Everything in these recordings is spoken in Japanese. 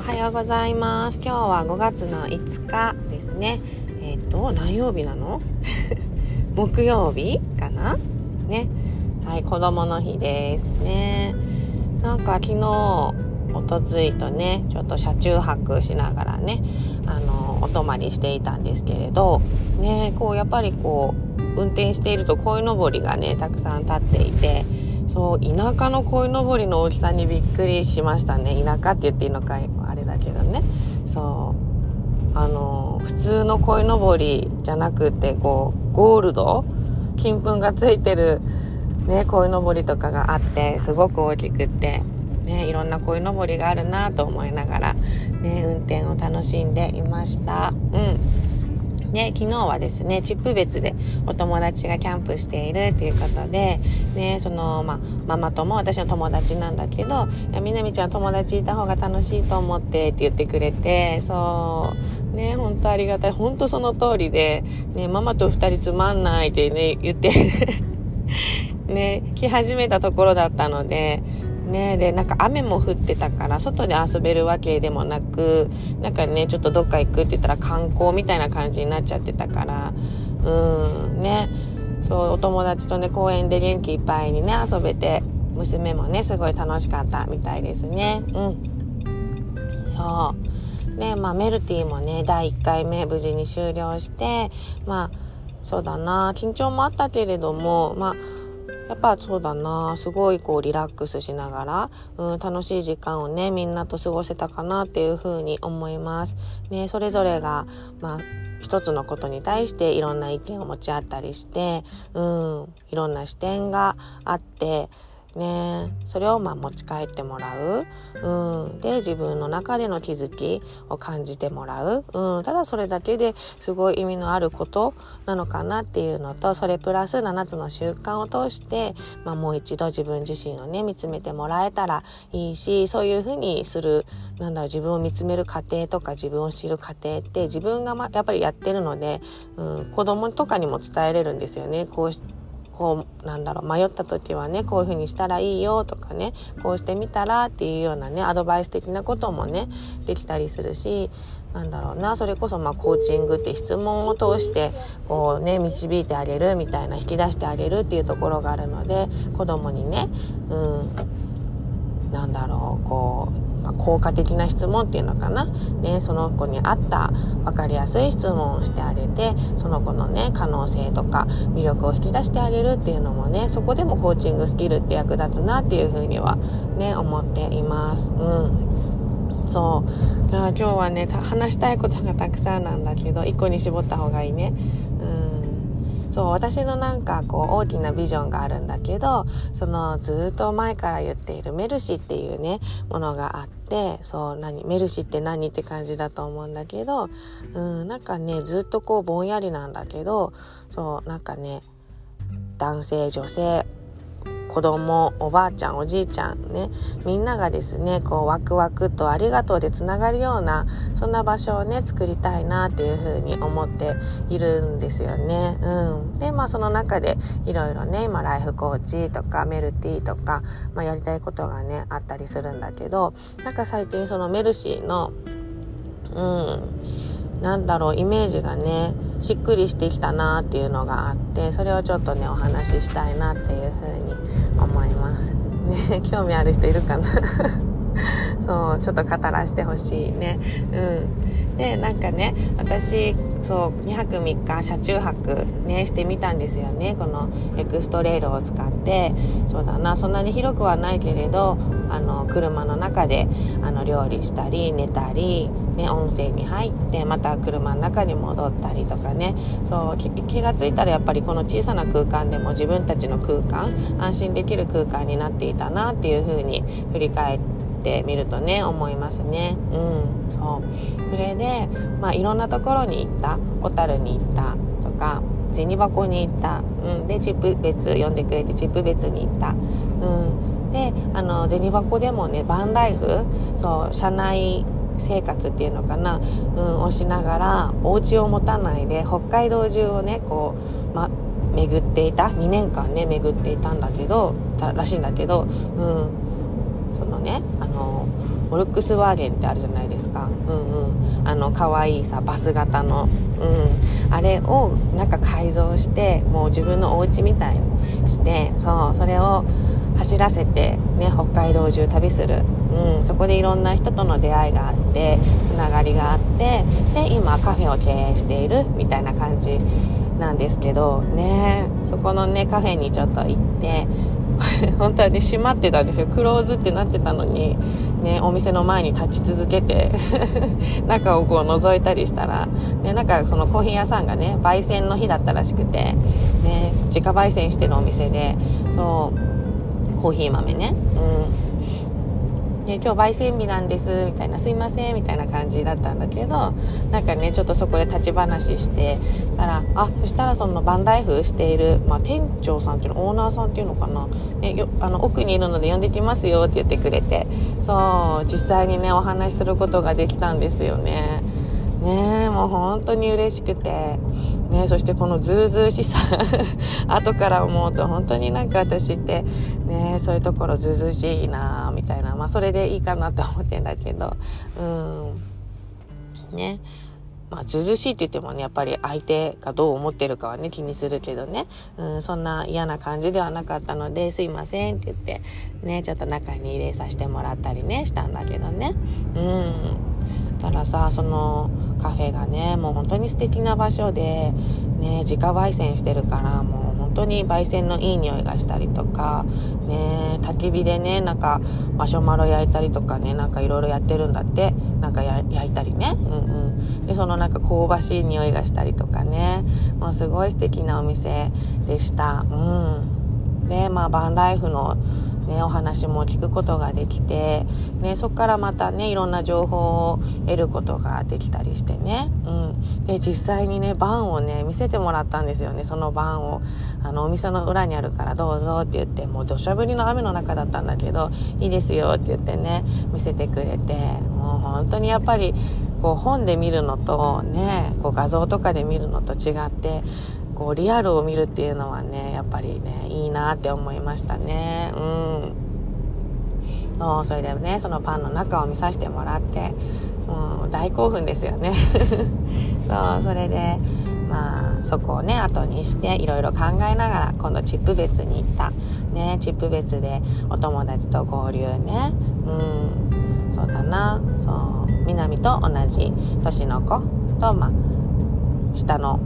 おはようございます。今日は5月の5日ですね。えっ、ー、と何曜日なの？木曜日かな？ね。はい子供の日ですね。なんか昨日おとついとねちょっと車中泊しながらねあのお泊まりしていたんですけれどねこうやっぱりこう運転していると鯉のぼりがねたくさん立っていてそう田舎の鯉のぼりの大きさにびっくりしましたね。田舎って言っていいのかけどね。そう。あの普通の鯉のぼりじゃなくてこうゴールド？金粉がついてるね鯉のぼりとかがあってすごく大きくってねいろんな鯉のぼりがあるなと思いながらね運転を楽しんでいました。うん。ね、昨日はですね、チップ別でお友達がキャンプしているということで、ね、その、ま、ママとも私の友達なんだけど、いやみなみちゃん友達いた方が楽しいと思ってって言ってくれて、そう、ね、本当ありがたい。本当その通りで、ね、ママと二人つまんないってね、言って ね、来始めたところだったので、ね。でなんか雨も降ってたから外で遊べるわけでもなくなんかねちょっとどっか行くって言ったら観光みたいな感じになっちゃってたからうんね。そうお友達とね公園で元気いっぱいにね遊べて娘もねすごい楽しかったみたいですね。うん。そう。ねまあメルティもね第1回目無事に終了してまあそうだな緊張もあったけれどもまあやっぱそうだなすごいこうリラックスしながら、うん、楽しい時間をねみんなと過ごせたかなっていうふうに思います。ね、それぞれが、まあ一つのことに対していろんな意見を持ち合ったりして、うん、いろんな視点があって、ね。それをまあ持ち帰ってもらう、うん、で自分の中での気づきを感じてもらう、うん、ただそれだけですごい意味のあることなのかなっていうのとそれプラス7つの習慣を通して、まあ、もう一度自分自身をね見つめてもらえたらいいしそういうふうにするなんだろう自分を見つめる過程とか自分を知る過程って自分が、ま、やっぱりやってるので、うん、子供とかにも伝えれるんですよね。こうこうなんだろう迷った時はねこういう風にしたらいいよとかねこうしてみたらっていうようなねアドバイス的なこともねできたりするしなんだろうなそれこそまあコーチングって質問を通してこうね導いてあげるみたいな引き出してあげるっていうところがあるので子供にねうんなんだろうこうま、効果的な質問っていうのかな、ね、その子に合った分かりやすい質問をしてあげてその子のね可能性とか魅力を引き出してあげるっていうのもねそこでもコーチングスキルって役立つなっていうふうにはね思っています。うんそう今日はね話したいことがたくさんなんだけど1個に絞った方がいいね。うんそう私のなんかこう大きなビジョンがあるんだけどそのずっと前から言っているメルシーっていうねものがあってそう何メルシーって何って感じだと思うんだけどうんなんかねずっとこうぼんやりなんだけどそうなんかね男性女性子供おばあちゃんおじいちゃんねみんながですねこうワクワクとありがとうでつながるようなそんな場所をね作りたいなっていうふうに思っているんですよね。うん、でまあその中でいろいろね今ライフコーチとかメルティとか、まあ、やりたいことがねあったりするんだけどなんか最近そのメルシーのうんなんだろうイメージがねしっくりしてきたなっていうのがあってそれをちょっとねお話ししたいなっていうふうに思います。ね 興味ある人いるかな？そうちょっと語らせてほしいね。うん、でなんかね私そう2泊3日車中泊ねしてみたんですよねこのエクストレイルを使ってそうだなそんなに広くはないけれどあの車の中であの料理したり寝たり、ね、温泉に入ってまた車の中に戻ったりとかね。そう気が付いたらやっぱりこの小さな空間でも自分たちの空間安心できる空間になっていたなっていうふうに振り返ってみるとね思いますね。うんそう。それで、まあ、いろんなところに行った。小樽に行った。とか銭箱に行った、うん、でチップ別呼んでくれてチップ別に行った、うん、であの銭箱でもねバンライフそう車内生活っていうのかな、うん、をしながらお家を持たないで北海道中をねこう、ま、巡っていた2年間ね巡っていたんだけどらしいんだけど、うん、そのねあのフォルクスワーゲンってあるじゃないですか。うんうん。あの可愛いさバス型のうん。あれをなんか改造してもう自分のお家みたいにしてそうそれを走らせて、ね、北海道中旅する、うん、そこでいろんな人との出会いがあってつながりがあってで今カフェを経営しているみたいな感じなんですけどねそこのねカフェにちょっと行って 本当はね閉まってたんですよ。クローズってなってたのにねお店の前に立ち続けて 中をこう覗いたりしたら、ね、なんかそのコーヒー屋さんがね焙煎の日だったらしくてね自家焙煎してるお店でそうコーヒー豆ね。うんで今日焙煎日なんですみたいなすいませんみたいな感じだったんだけどなんかねちょっとそこで立ち話してたらあそしたらそのバンライフしている、まあ、店長さんっていうのオーナーさんっていうのかな、えよあの奥にいるので呼んできますよって言ってくれてそう実際にねお話しすることができたんですよね。ねもう本当に嬉しくて、ねそしてこのズうずうしさ 後から思うと本当になんか私って、ねそういうところずうしいなみたいな、まあそれでいいかなと思ってんだけど、うん、ね。まあ、ずずしいって言ってもね、やっぱり相手がどう思ってるかはね、気にするけどね、うん、そんな嫌な感じではなかったので、すいませんって言って、ね、ちょっと中に入れさせてもらったりね、したんだけどね。うん。たらさ、その、カフェがねもう本当に素敵な場所でね自家焙煎してるからもう本当に焙煎のいい匂いがしたりとかね焚き火でねなんかマシュマロ焼いたりとかねなんかいろいろやってるんだって。なんか焼いたりね。うんうん。でそのなんか香ばしい匂いがしたりとかね。もうすごい素敵なお店でした。うん。でまあバンライフのね、お話も聞くことができて、ね、そこからまたねいろんな情報を得ることができたりしてね、うん、で実際にねバンをね見せてもらったんですよね。そのバンを。あのお店の裏にあるからどうぞって言ってもう土砂降りの雨の中だったんだけどいいですよって言ってね見せてくれてもう本当にやっぱりこう本で見るのとねこう画像とかで見るのと違ってこうリアルを見るっていうのはねやっぱりねいいなって思いましたね。うん。そうそれでねそのパンの中を見させてもらってもう大興奮ですよね。そうそれでまあそこをね後にしていろいろ考えながら今度チップ別に行った。ねチップ別でお友達と合流ね。うん。そうだな。そう。南と同じ年の子とまあ下の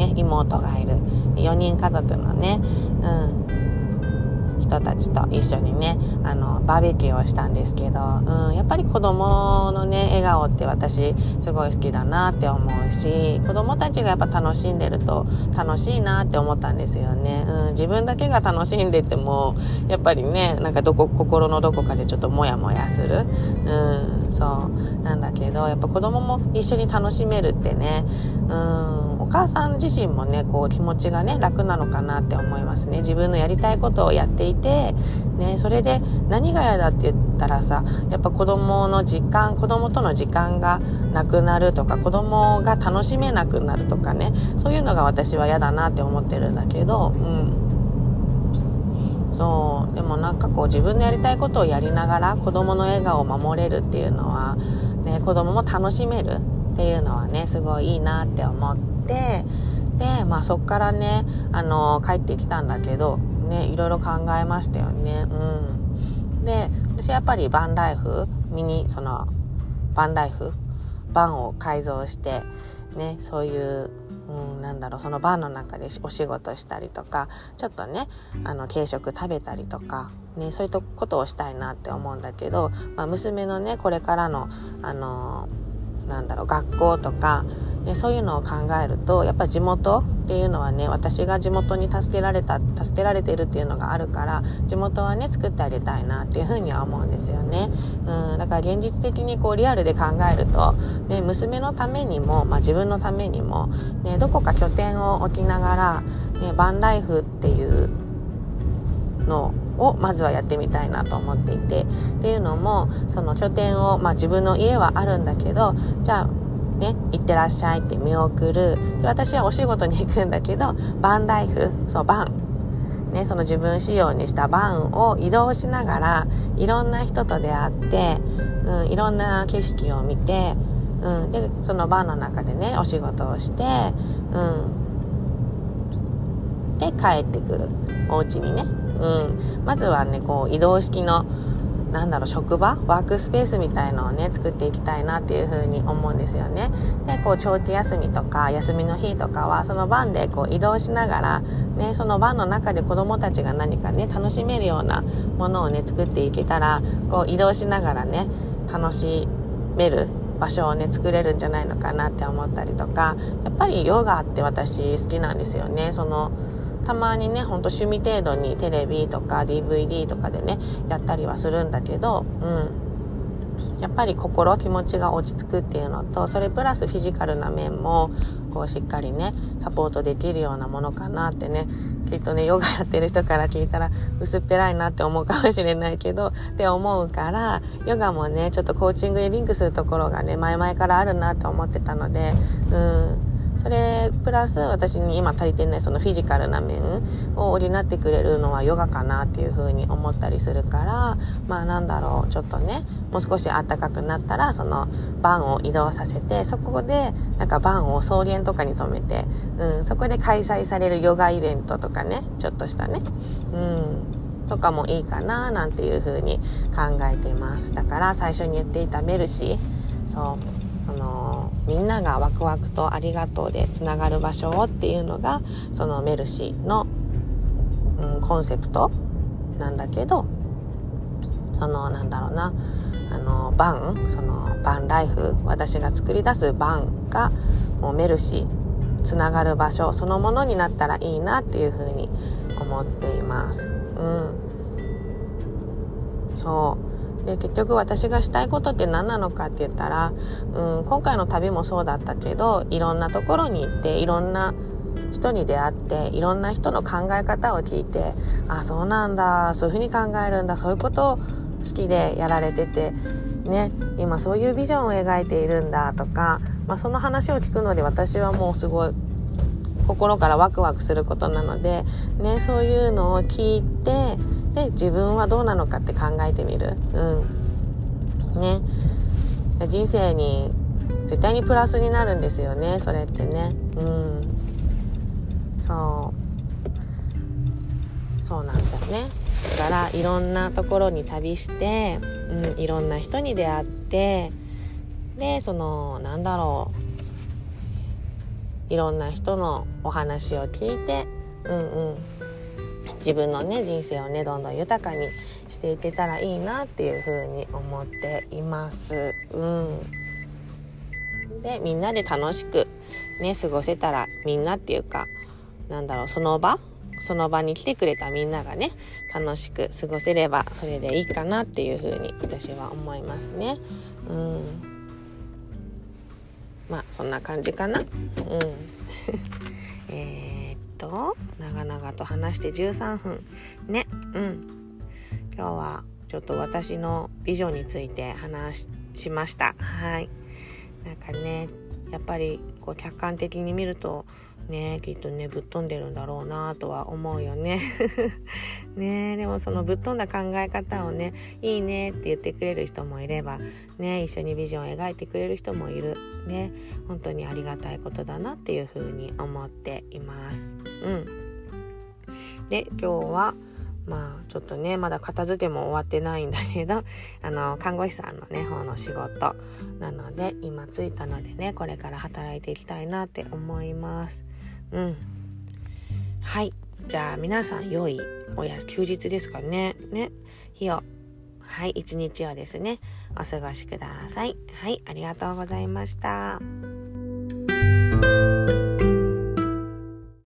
ね妹がいる。4人家族のね、うん、人たちと一緒にねあのバーベキューをしたんですけど、うん、やっぱり子供のね笑顔って私すごい好きだなって思うし子供たちがやっぱ楽しんでると楽しいなって思ったんですよね、うん、自分だけが楽しんでてもやっぱりねなんかどこ心のどこかでちょっとモヤモヤする、うん、そう。なんだけどやっぱ子供も一緒に楽しめるってね、うん。母さん自身もねこう気持ちがね楽なのかなって思いますね。自分のやりたいことをやっていて、ね、それで何が嫌だって言ったらさやっぱ子供の時間子供との時間がなくなるとか子供が楽しめなくなるとかねそういうのが私は嫌だなって思ってるんだけどうん。そう。でもなんかこう自分のやりたいことをやりながら子供の笑顔を守れるっていうのは、ね、子供も楽しめるっていうのはねすごいいいなって思ってでまあそっからねあの帰ってきたんだけどねいろいろ考えましたよね。うん。で私やっぱりバンライフミニそのバンライフバンを改造してねそういううん、なんだろうそのバーの中でお仕事したりとかちょっとねあの軽食食べたりとか、ね、そういうことをしたいなって思うんだけど、まあ、娘のねこれからの、あのなんだろう学校とかでそういうのを考えるとやっぱ地元っていうのはね私が地元に助けられた助けられているっていうのがあるから地元はね作ってあげたいなっていうふうには思うんですよね、うん、だから現実的にこうリアルで考えると、ね、娘のためにも、まあ、自分のためにも、ね、どこか拠点を置きながら、ね、バンライフっていうのをまずはやってみたいなと思っていてっていうのもその拠点を、まあ、自分の家はあるんだけどじゃあね、行ってらっしゃいって見送る。で私はお仕事に行くんだけど、バンライフ、そう、バン。ね、その自分仕様にしたバンを移動しながらいろんな人と出会って、うん、いろんな景色を見て、うん、でそのバンの中でねお仕事をして、うん、で帰ってくるお家にね、うん、まずはねこう移動式のなんだろう職場ワークスペースみたいのをね作っていきたいなっていうふうに思うんですよね。でこう長期休みとか休みの日とかはその番でこう移動しながら、ね、その番の中で子どもたちが何かね楽しめるようなものをね作っていけたらこう移動しながらね楽しめる場所をね作れるんじゃないのかなって思ったりとかやっぱりヨガって私好きなんですよね。そのたまにねほんと趣味程度にテレビとか DVD とかでねやったりはするんだけどうん。やっぱり心気持ちが落ち着くっていうのとそれプラスフィジカルな面もこうしっかりねサポートできるようなものかなってね。きっとねヨガやってる人から聞いたら薄っぺらいなって思うかもしれないけどって思うからヨガもねちょっとコーチングにリンクするところがね前々からあるなと思ってたのでうん。それプラス私に今足りてないそのフィジカルな面を補ってくれるのはヨガかなっていう風に思ったりするからまあなんだろうちょっとねもう少し暖かくなったらそのバンを移動させてそこでなんかバンを草原とかに止めて、うん、そこで開催されるヨガイベントとかねちょっとしたね、うん、とかもいいかななんていう風に考えています。だから最初に言っていたメルシーそう。みんながワクワクとありがとうでつながる場所をっていうのがそのメルシーの、うん、コンセプトなんだけどそのなんだろうなあのバンそのバンライフ私が作り出すバンがもうメルシーつながる場所そのものになったらいいなっていうふうに思っています。うん、そうで結局私がしたいことって何なのかって言ったら、うん、今回の旅もそうだったけどいろんなところに行っていろんな人に出会っていろんな人の考え方を聞いてあそうなんだそういうふうに考えるんだそういうことを好きでやられててね今そういうビジョンを描いているんだとか、まあ、その話を聞くので私はもうすごい心からワクワクすることなので、ね、そういうのを聞いてで自分はどうなのかって考えてみる？うん。ね。人生に絶対にプラスになるんですよねそれってね。うん。そう。そうなんだよね。だからいろんなところに旅して、うん、いろんな人に出会ってでそのなんだろう。いろんな人のお話を聞いてうんうん。自分のね人生をねどんどん豊かにしていけたらいいなっていうふうに思っています。うん、でみんなで楽しくね過ごせたらみんなっていうかなんだろうその場その場に来てくれたみんながね楽しく過ごせればそれでいいかなっていうふうに私は思いますね。うんまあそんな感じかな。うん えーと長々と話して13分。ね。うん。今日はちょっと私のビジョンについて話しました。はい。なんかねやっぱりこう客観的に見るとねきっとねぶっ飛んでるんだろうなとは思うよね。ねでもそのぶっ飛んだ考え方をねいいねって言ってくれる人もいればね一緒にビジョンを描いてくれる人もいる。ね本当にありがたいことだなっていうふうに思っています。うん。で今日はまあちょっとねまだ片付けも終わってないんだけど あの看護師さんのね方の仕事なので今着いたのでねこれから働いていきたいなって思います。うん。はい。じゃあ皆さん良いおや休日ですかね。ね。日を。はい。一日をですね。お過ごしください。はい。ありがとうございました。